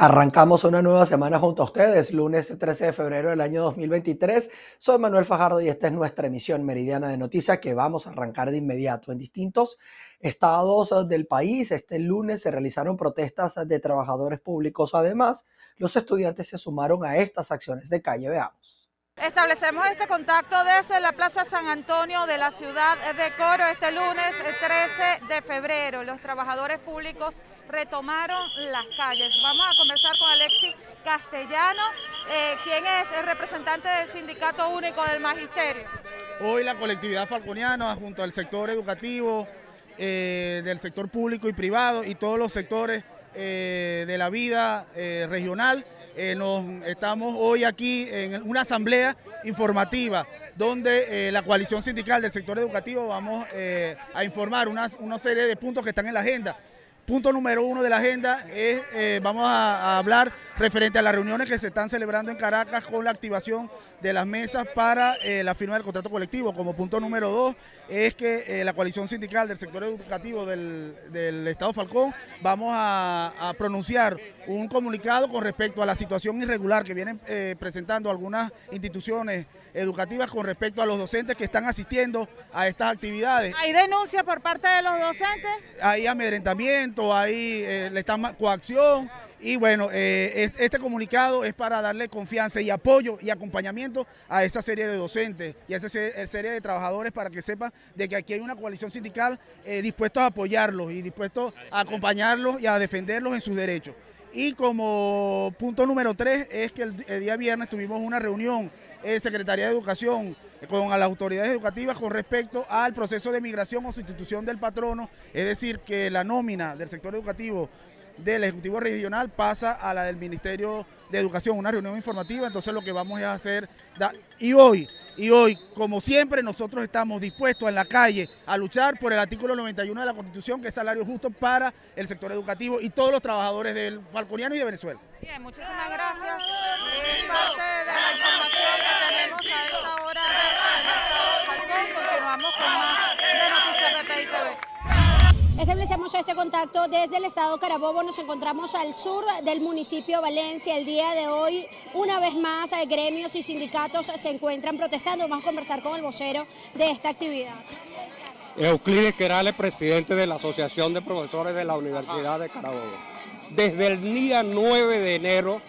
Arrancamos una nueva semana junto a ustedes, lunes 13 de febrero del año 2023. Soy Manuel Fajardo y esta es nuestra emisión meridiana de noticias que vamos a arrancar de inmediato. En distintos estados del país, este lunes se realizaron protestas de trabajadores públicos. Además, los estudiantes se sumaron a estas acciones de calle. Veamos. Establecemos este contacto desde la Plaza San Antonio de la ciudad de Coro este lunes 13 de febrero. Los trabajadores públicos retomaron las calles. Vamos a conversar con Alexis Castellano, eh, quien es el representante del Sindicato Único del Magisterio. Hoy la colectividad falconiana junto al sector educativo, eh, del sector público y privado y todos los sectores eh, de la vida regional eh, nos, estamos hoy aquí en una asamblea informativa donde eh, la coalición sindical del sector educativo vamos eh, a informar una, una serie de puntos que están en la agenda punto número uno de la agenda es, eh, vamos a, hablar referente a las reuniones que se están celebrando en Caracas con la activación de las mesas para eh, la firma del contrato colectivo. Como punto número dos es que eh, la coalición sindical del sector educativo del, Estado Falcón vamos a, pronunciar un comunicado con respecto a la situación irregular que vienen presentando algunas instituciones educativas con respecto a los docentes que están asistiendo a estas actividades. ¿Hay denuncia por parte de los docentes? Hay amedrentamiento ahí eh, le está coacción. Y bueno, eh, este comunicado es para darle confianza y apoyo y acompañamiento a esa serie de docentes y a esa serie de trabajadores para que sepan de que aquí hay una coalición sindical eh, dispuesta a apoyarlos y dispuesto a acompañarlos y a defenderlos en sus derechos. Y como punto número tres es que el, día viernes tuvimos una reunión en Secretaría de Educación con las autoridades educativas con respecto al proceso de migración o sustitución del patrono, es decir, que la nómina del sector educativo del Ejecutivo Regional pasa a la del Ministerio de Educación, una reunión informativa, entonces lo que vamos a hacer, y hoy, y hoy, como siempre, nosotros estamos dispuestos en la calle a luchar por el artículo 91 de la Constitución, que es salario justo para el sector educativo y todos los trabajadores del Falconiano y de Venezuela. Bien, muchísimas gracias. Es parte de la información que tenemos a esta hora Continuamos con más Establecemos este contacto desde el estado Carabobo. Nos encontramos al sur del municipio Valencia. El día de hoy, una vez más, eh, gremios y sindicatos se encuentran protestando. Vamos a conversar con el vocero de esta actividad. Euclides Querales, presidente de la Asociación de Profesores de la Universidad de Carabobo. Desde el día 9 de enero,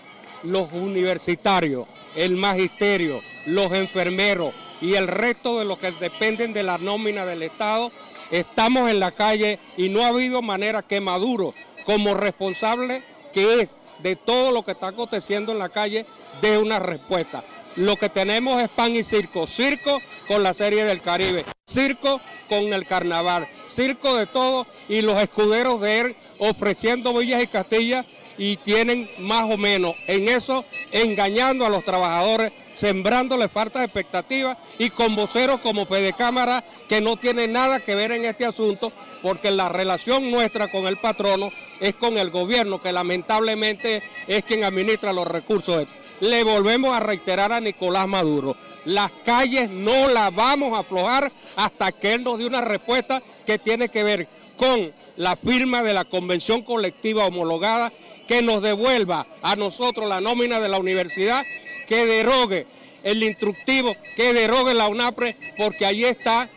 los universitarios, el magisterio, los enfermeros, y el resto de los que dependen de la nómina del Estado, estamos en la calle y no ha habido manera que Maduro, como responsable que es de todo lo que está aconteciendo en la calle, dé una respuesta. Lo que tenemos es pan y circo. Circo con la serie del Caribe, circo con el carnaval, circo de todo y los escuderos de él ofreciendo villas y castillas y tienen más o menos en eso engañando a los trabajadores, sembrándole falta de expectativas y con voceros como Fede Cámara que no tiene nada que ver en este asunto porque la relación nuestra con el patrono es con el gobierno que lamentablemente es quien administra los recursos. Le volvemos a reiterar a Nicolás Maduro, las calles no las vamos a aflojar hasta que él nos dé una respuesta que tiene que ver con la firma de la convención colectiva homologada que nos devuelva a nosotros la nómina de la universidad, que derogue el instructivo, que derogue la UNAPRE, porque ahí está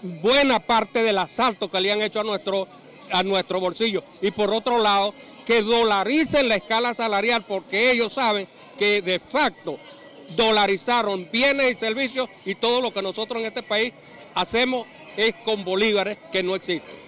buena parte del asalto que le han hecho a nuestro, a bolsillo. Y por otro lado, que dolaricen la escala salarial, porque ellos saben que de facto dolarizaron bienes y servicios y todo lo que nosotros en este país hacemos es con bolívares que no existen.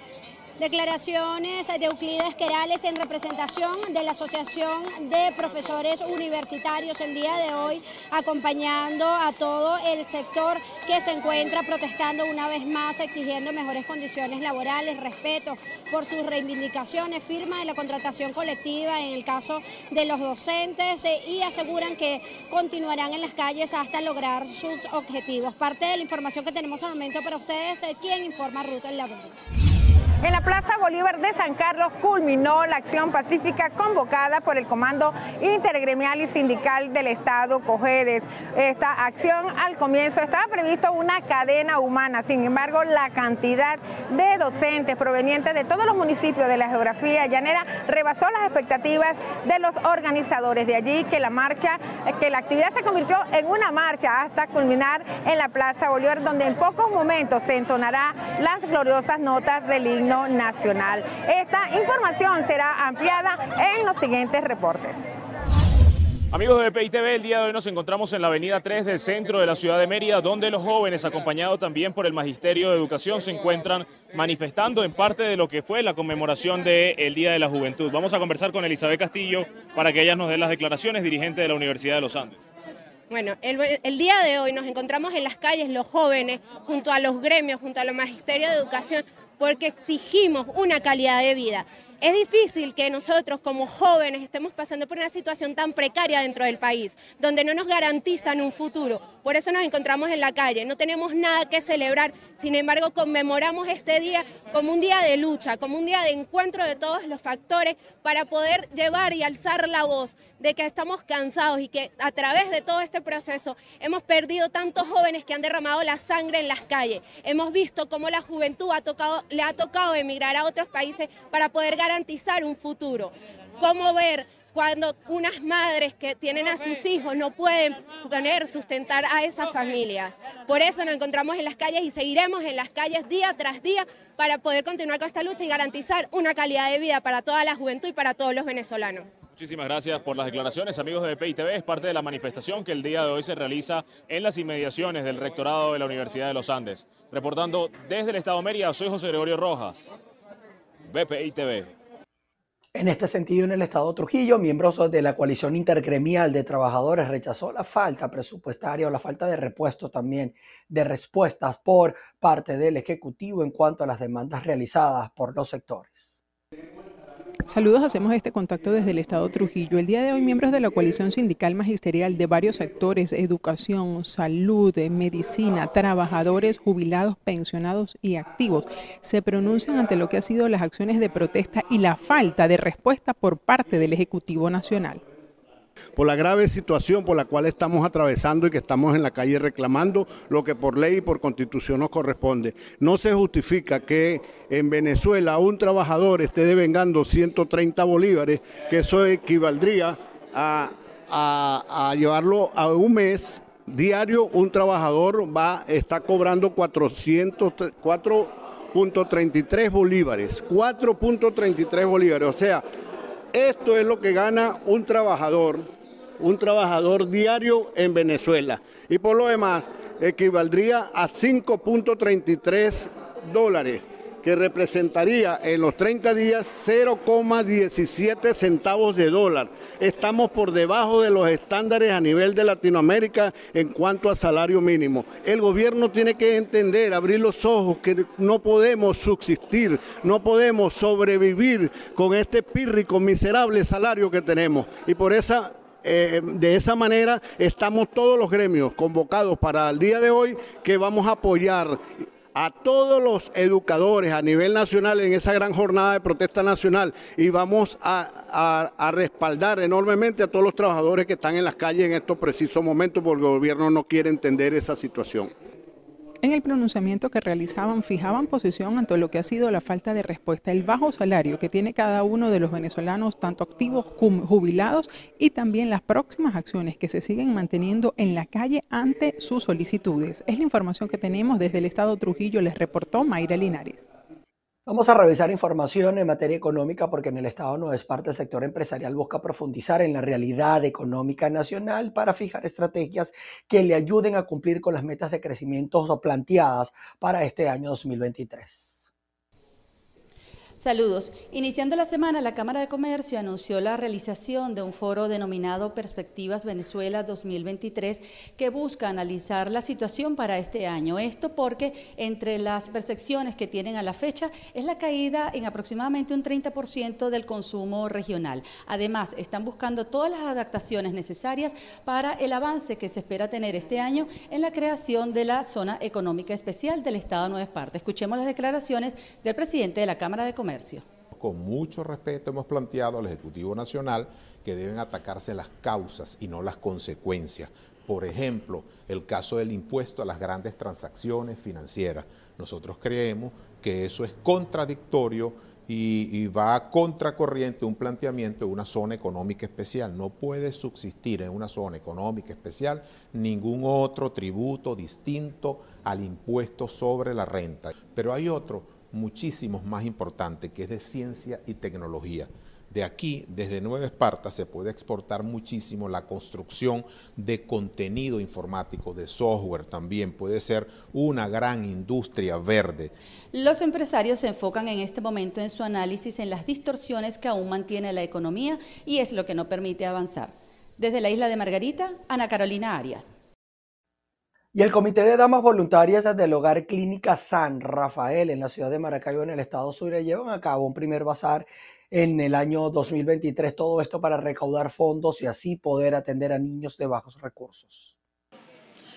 Declaraciones de Euclides Querales en representación de la Asociación de Profesores Universitarios el día de hoy, acompañando a todo el sector que se encuentra protestando una vez más, exigiendo mejores condiciones laborales, respeto por sus reivindicaciones, firma de la contratación colectiva en el caso de los docentes eh, y aseguran que continuarán en las calles hasta lograr sus objetivos. Parte de la información que tenemos al momento para ustedes, eh, ¿quién informa Ruta en la En la Plaza Bolívar de San Carlos culminó la acción pacífica convocada por el Comando Intergremial y Sindical del Estado, COGEDES. Esta acción al comienzo estaba previsto una cadena humana, sin embargo la cantidad de docentes provenientes de todos los municipios de la geografía llanera rebasó las expectativas de los organizadores. De allí que la marcha, que la actividad se convirtió en una marcha hasta culminar en la Plaza Bolívar, donde en pocos momentos se entonará las gloriosas notas del himno nacional. Esta información será ampliada en los siguientes reportes. Amigos de PITV, el día de hoy nos encontramos en la avenida 3 del centro de la ciudad de Mérida, donde los jóvenes, acompañados también por el Magisterio de Educación, se encuentran manifestando en parte de lo que fue la conmemoración del Día de la Juventud. Vamos a conversar con Elizabeth Castillo para que ella nos dé las declaraciones, dirigente de la Universidad de los Andes. Bueno, el, el, día de hoy nos encontramos en las calles los jóvenes, junto a los gremios, junto a los Magisterio de Educación, porque exigimos una calidad de vida. Es difícil que nosotros como jóvenes estemos pasando por una situación tan precaria dentro del país, donde no nos garantizan un futuro. Por eso nos encontramos en la calle, no tenemos nada que celebrar, sin embargo conmemoramos este día como un día de lucha, como un día de encuentro de todos los factores para poder llevar y alzar la voz de que estamos cansados y que a través de todo este proceso hemos perdido tantos jóvenes que han derramado la sangre en las calles. Hemos visto cómo la juventud ha tocado, le ha tocado emigrar a otros países para poder garantizar un futuro. Cómo ver cuando unas madres que tienen a sus hijos no pueden poner, sustentar a esas familias. Por eso nos encontramos en las calles y seguiremos en las calles día tras día para poder continuar con esta lucha y garantizar una calidad de vida para toda la juventud y para todos los venezolanos. Muchísimas gracias por las declaraciones, amigos de PITV. Es parte de la manifestación que el día de hoy se realiza en las inmediaciones del rectorado de la Universidad de los Andes. Reportando desde el Estado Mérida, soy José Gregorio Rojas, BPI TV. En este sentido, en el Estado Trujillo, miembros de la coalición intergremial de trabajadores rechazó la falta presupuestaria o la falta de repuestos también de respuestas por parte del Ejecutivo en cuanto a las demandas realizadas por los sectores. Saludos, hacemos este contacto desde el Estado Trujillo. El día de hoy, miembros de la coalición sindical magisterial de varios sectores, educación, salud, medicina, trabajadores, jubilados, pensionados y activos, se pronuncian ante lo que ha sido las acciones de protesta y la falta de respuesta por parte del Ejecutivo Nacional por la grave situación por la cual estamos atravesando y que estamos en la calle reclamando lo que por ley y por constitución nos corresponde. No se justifica que en Venezuela un trabajador esté devengando 130 bolívares, que eso equivaldría a, llevarlo a un mes diario un trabajador va está cobrando 4.33 bolívares, 4.33 bolívares, o sea, esto es lo que gana un trabajador, un trabajador diario en Venezuela. Y por lo demás, equivaldría a 5.33 dólares que representaría en los 30 días 0,17 centavos de dólar. Estamos por debajo de los estándares a nivel de Latinoamérica en cuanto a salario mínimo. El gobierno tiene que entender, abrir los ojos, que no podemos subsistir, no podemos sobrevivir con este pírrico, miserable salario que tenemos. Y por esa eh, de esa manera estamos todos los gremios convocados para el día de hoy que vamos a apoyar a todos los educadores a nivel nacional en esa gran jornada de protesta nacional y vamos a, respaldar enormemente a todos los trabajadores que están en las calles en estos precisos momentos porque el gobierno no quiere entender esa situación. En el pronunciamiento que realizaban fijaban posición ante lo que ha sido la falta de respuesta, el bajo salario que tiene cada uno de los venezolanos, tanto activos como jubilados, y también las próximas acciones que se siguen manteniendo en la calle ante sus solicitudes. Es la información que tenemos desde el Estado Trujillo, les reportó Mayra Linares. Vamos a revisar información en materia económica porque en el Estado no es parte del sector empresarial busca profundizar en la realidad económica nacional para fijar estrategias que le ayuden a cumplir con las metas de crecimiento planteadas para este año 2023. Saludos. Iniciando la semana, la Cámara de Comercio anunció la realización de un foro denominado Perspectivas Venezuela 2023 que busca analizar la situación para este año. Esto porque entre las percepciones que tienen a la fecha es la caída en aproximadamente un 30% del consumo regional. Además, están buscando todas las adaptaciones necesarias para el avance que se espera tener este año en la creación de la zona económica especial del Estado de Nueva Esparta. Escuchemos las declaraciones del presidente de la Cámara de Con mucho respeto hemos planteado al Ejecutivo Nacional que deben atacarse las causas y no las consecuencias. Por ejemplo, el caso del impuesto a las grandes transacciones financieras. Nosotros creemos que eso es contradictorio y, y, va a contracorriente un planteamiento de una zona económica especial. No puede subsistir en una zona económica especial ningún otro tributo distinto al impuesto sobre la renta. Pero hay otro muchísimos más importante, que es de ciencia y tecnología. De aquí, desde Nueva Esparta, se puede exportar muchísimo la construcción de contenido informático, de software también. Puede ser una gran industria verde. Los empresarios se enfocan en este momento en su análisis en las distorsiones que aún mantiene la economía y es lo que no permite avanzar. Desde la isla de Margarita, Ana Carolina Arias. Y el Comité de Damas Voluntarias del Hogar Clínica San Rafael en la ciudad de Maracaibo, en el estado Sucre, llevan a cabo un primer bazar en el año 2023. Todo esto para recaudar fondos y así poder atender a niños de bajos recursos.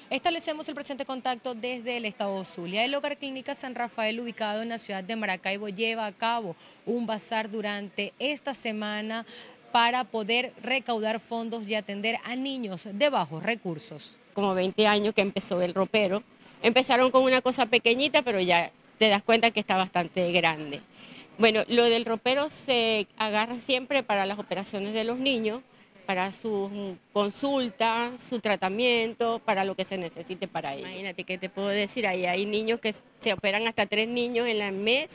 Establecemos el presente contacto desde el estado Zulia. El Hogar Clínica San Rafael, ubicado en la ciudad de Maracaibo, lleva a cabo un bazar durante esta semana para poder recaudar fondos y atender a niños de bajos recursos como 20 años que empezó el ropero. Empezaron con una cosa pequeñita, pero ya te das cuenta que está bastante grande. Bueno, lo del ropero se agarra siempre para las operaciones de los niños, para su consulta, su tratamiento, para lo que se necesite para ellos. Imagínate qué te puedo decir, ahí hay niños que se operan hasta tres niños en el mes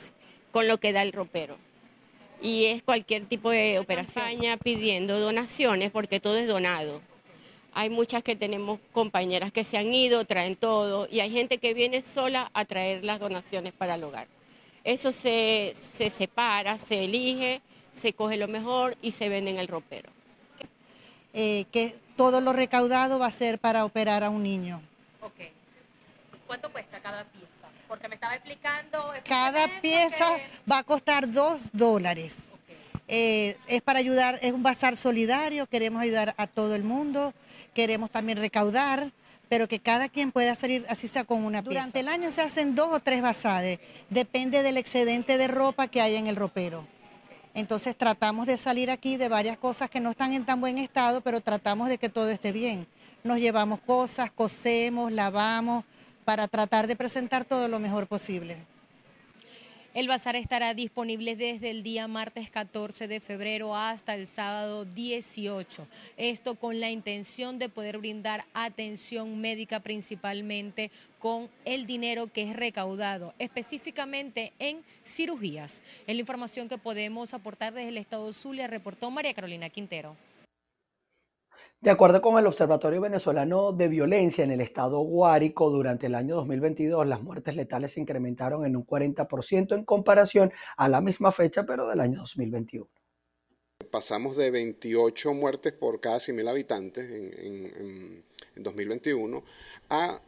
con lo que da el ropero. Y es cualquier tipo de operación pidiendo donaciones porque todo es donado. Hay muchas que tenemos compañeras que se han ido, traen todo, y hay gente que viene sola a traer las donaciones para el hogar. Eso se, separa, se elige, se coge lo mejor y se vende en el ropero. Eh, que todo lo recaudado va a ser para operar a un niño. Ok. ¿Cuánto cuesta cada pieza? Porque me estaba explicando... Cada pieza va a costar dos dólares. Eh, es para ayudar, es un bazar solidario, queremos ayudar a todo el mundo queremos también recaudar, pero que cada quien pueda salir así sea con una pieza. Durante el año se hacen dos o tres basadas, depende del excedente de ropa que haya en el ropero. Entonces tratamos de salir aquí de varias cosas que no están en tan buen estado, pero tratamos de que todo esté bien. Nos llevamos cosas, cosemos, lavamos, para tratar de presentar todo lo mejor posible. El bazar estará disponible desde el día martes 14 de febrero hasta el sábado 18. Esto con la intención de poder brindar atención médica principalmente con el dinero que es recaudado, específicamente en cirugías. Es la información que podemos aportar desde el Estado Zulia, reportó María Carolina Quintero. De acuerdo con el Observatorio Venezolano de Violencia en el estado Guárico, durante el año 2022 las muertes letales se incrementaron en un 40% en comparación a la misma fecha, pero del año 2021. Pasamos de 28 muertes por cada 100.000 habitantes en, 2021 a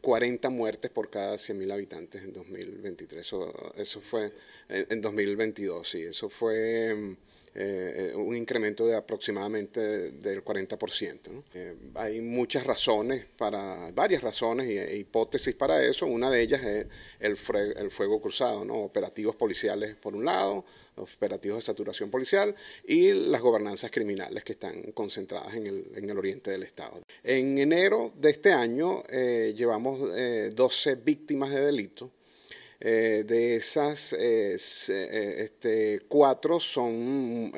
40 eh, muertes por cada 100.000 habitantes en 2023. Eso, eso fue en 2022, sí, eso fue eh, un incremento de aproximadamente del 40%. Eh, hay muchas razones, para varias razones e hipótesis para eso. Una de ellas es el, el fuego cruzado, ¿no? operativos policiales por un lado, operativos de saturación policial y las gobernanzas criminales que están concentradas en el, en el oriente del Estado. En enero de este año eh, llevamos 12 víctimas de delito eh, de esas, eh, eh, este, cuatro son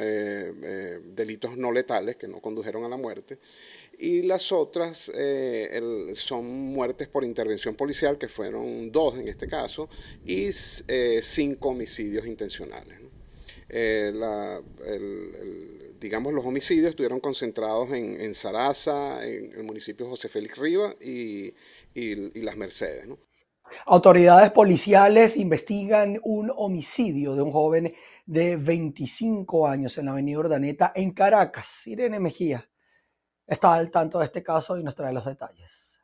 delitos no letales que no condujeron a la muerte y las otras son muertes por intervención policial, que fueron dos en este caso, y cinco homicidios intencionales. Digamos, los homicidios estuvieron concentrados en, en Sarasa, en el municipio José Félix Riva y, y, Las Mercedes. ¿no? Autoridades policiales investigan un homicidio de un joven de 25 años en la avenida Urdaneta en Caracas. Irene Mejía está al tanto de este caso y nos trae los detalles.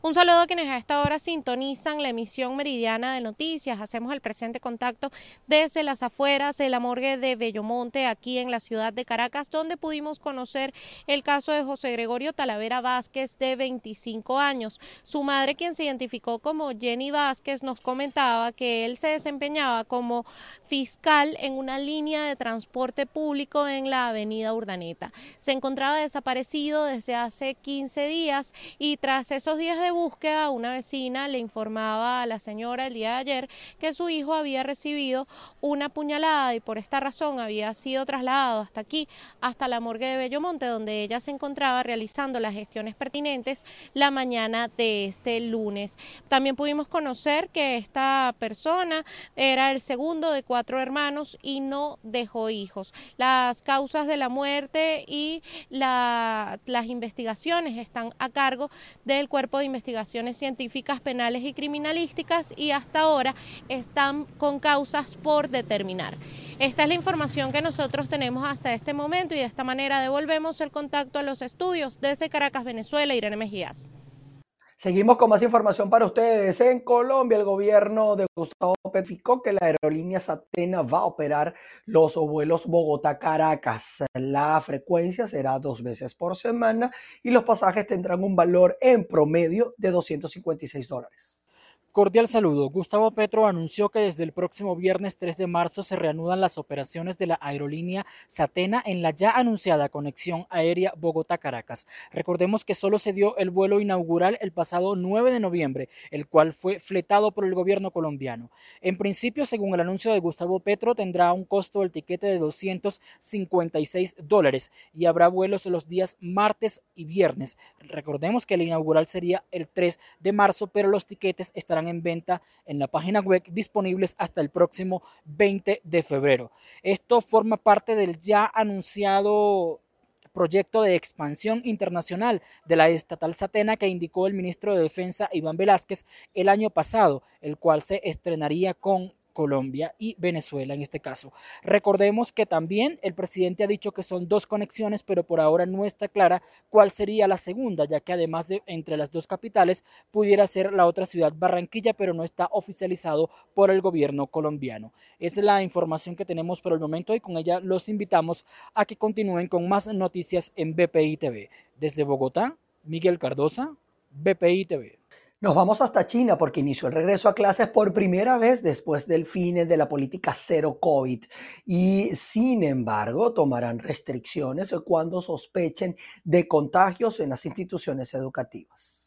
Un saludo a quienes a esta hora sintonizan la emisión meridiana de noticias. Hacemos el presente contacto desde las afueras de la morgue de Bellomonte, aquí en la ciudad de Caracas, donde pudimos conocer el caso de José Gregorio Talavera Vázquez, de 25 años. Su madre, quien se identificó como Jenny Vázquez, nos comentaba que él se desempeñaba como fiscal en una línea de transporte público en la avenida Urdaneta. Se encontraba desaparecido desde hace 15 días y tras esos días de búsqueda, una vecina le informaba a la señora el día de ayer que su hijo había recibido una puñalada y por esta razón había sido trasladado hasta aquí, hasta la morgue de Bellomonte, donde ella se encontraba realizando las gestiones pertinentes la mañana de este lunes. También pudimos conocer que esta persona era el segundo de cuatro hermanos y no dejó hijos. Las causas de la muerte y las investigaciones están a cargo del cuerpo de investigación investigaciones científicas penales y criminalísticas y hasta ahora están con causas por determinar. Esta es la información que nosotros tenemos hasta este momento y de esta manera devolvemos el contacto a los estudios desde Caracas, Venezuela, Irene Mejías. Seguimos con más información para ustedes. En Colombia, el gobierno de Gustavo Petro que la aerolínea Satena va a operar los vuelos Bogotá-Caracas. La frecuencia será dos veces por semana y los pasajes tendrán un valor en promedio de 256 dólares. Cordial saludo. Gustavo Petro anunció que desde el próximo viernes 3 de marzo se reanudan las operaciones de la aerolínea Satena en la ya anunciada conexión aérea Bogotá-Caracas. Recordemos que solo se dio el vuelo inaugural el pasado 9 de noviembre, el cual fue fletado por el gobierno colombiano. En principio, según el anuncio de Gustavo Petro, tendrá un costo del tiquete de 256 dólares y habrá vuelos los días martes y viernes. Recordemos que el inaugural sería el 3 de marzo, pero los tiquetes estarán en venta en la página web disponibles hasta el próximo 20 de febrero. Esto forma parte del ya anunciado proyecto de expansión internacional de la estatal Satena que indicó el ministro de Defensa Iván Velázquez el año pasado, el cual se estrenaría con Colombia y Venezuela en este caso. Recordemos que también el presidente ha dicho que son dos conexiones, pero por ahora no está clara cuál sería la segunda, ya que además de entre las dos capitales pudiera ser la otra ciudad Barranquilla, pero no está oficializado por el gobierno colombiano. Esa es la información que tenemos por el momento y con ella los invitamos a que continúen con más noticias en BPI TV. Desde Bogotá, Miguel Cardosa, BPI TV. Nos vamos hasta China porque inició el regreso a clases por primera vez después del fin de la política cero COVID y sin embargo tomarán restricciones cuando sospechen de contagios en las instituciones educativas.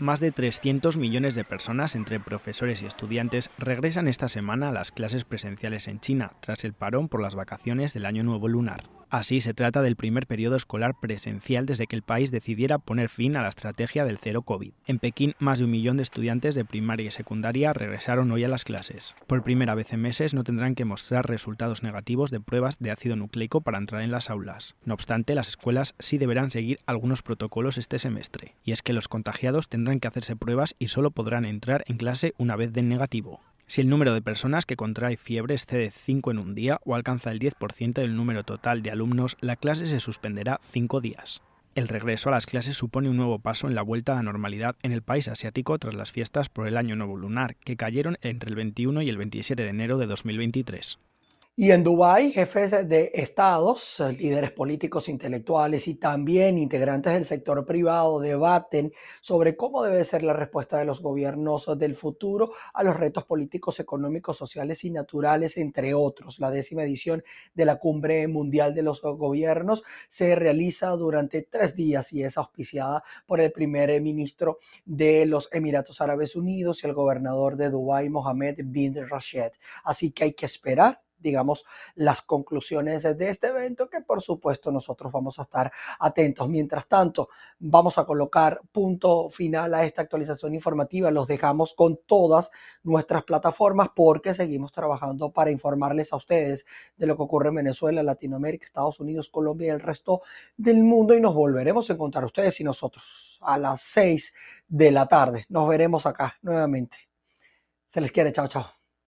Más de 300 millones de personas, entre profesores y estudiantes, regresan esta semana a las clases presenciales en China, tras el parón por las vacaciones del Año Nuevo Lunar. Así se trata del primer periodo escolar presencial desde que el país decidiera poner fin a la estrategia del cero COVID. En Pekín, más de un millón de estudiantes de primaria y secundaria regresaron hoy a las clases. Por primera vez en meses no tendrán que mostrar resultados negativos de pruebas de ácido nucleico para entrar en las aulas. No obstante, las escuelas sí deberán seguir algunos protocolos este semestre, y es que los contagiados tendrán que hacerse pruebas y solo podrán entrar en clase una vez den negativo. Si el número de personas que contrae fiebre excede 5 en un día o alcanza el 10% del número total de alumnos, la clase se suspenderá 5 días. El regreso a las clases supone un nuevo paso en la vuelta a la normalidad en el país asiático tras las fiestas por el Año Nuevo Lunar, que cayeron entre el 21 y el 27 de enero de 2023. Y en Dubái, jefes de estados, líderes políticos, intelectuales y también integrantes del sector privado debaten sobre cómo debe ser la respuesta de los gobiernos del futuro a los retos políticos, económicos, sociales y naturales, entre otros. La décima edición de la Cumbre Mundial de los Gobiernos se realiza durante tres días y es auspiciada por el primer ministro de los Emiratos Árabes Unidos y el gobernador de Dubái, Mohammed bin Rashid. Así que hay que esperar digamos, las conclusiones de este evento que por supuesto nosotros vamos a estar atentos. Mientras tanto, vamos a colocar punto final a esta actualización informativa. Los dejamos con todas nuestras plataformas porque seguimos trabajando para informarles a ustedes de lo que ocurre en Venezuela, Latinoamérica, Estados Unidos, Colombia y el resto del mundo y nos volveremos a encontrar ustedes y nosotros a las 6 de la tarde. Nos veremos acá nuevamente. Se les quiere, chao, chao.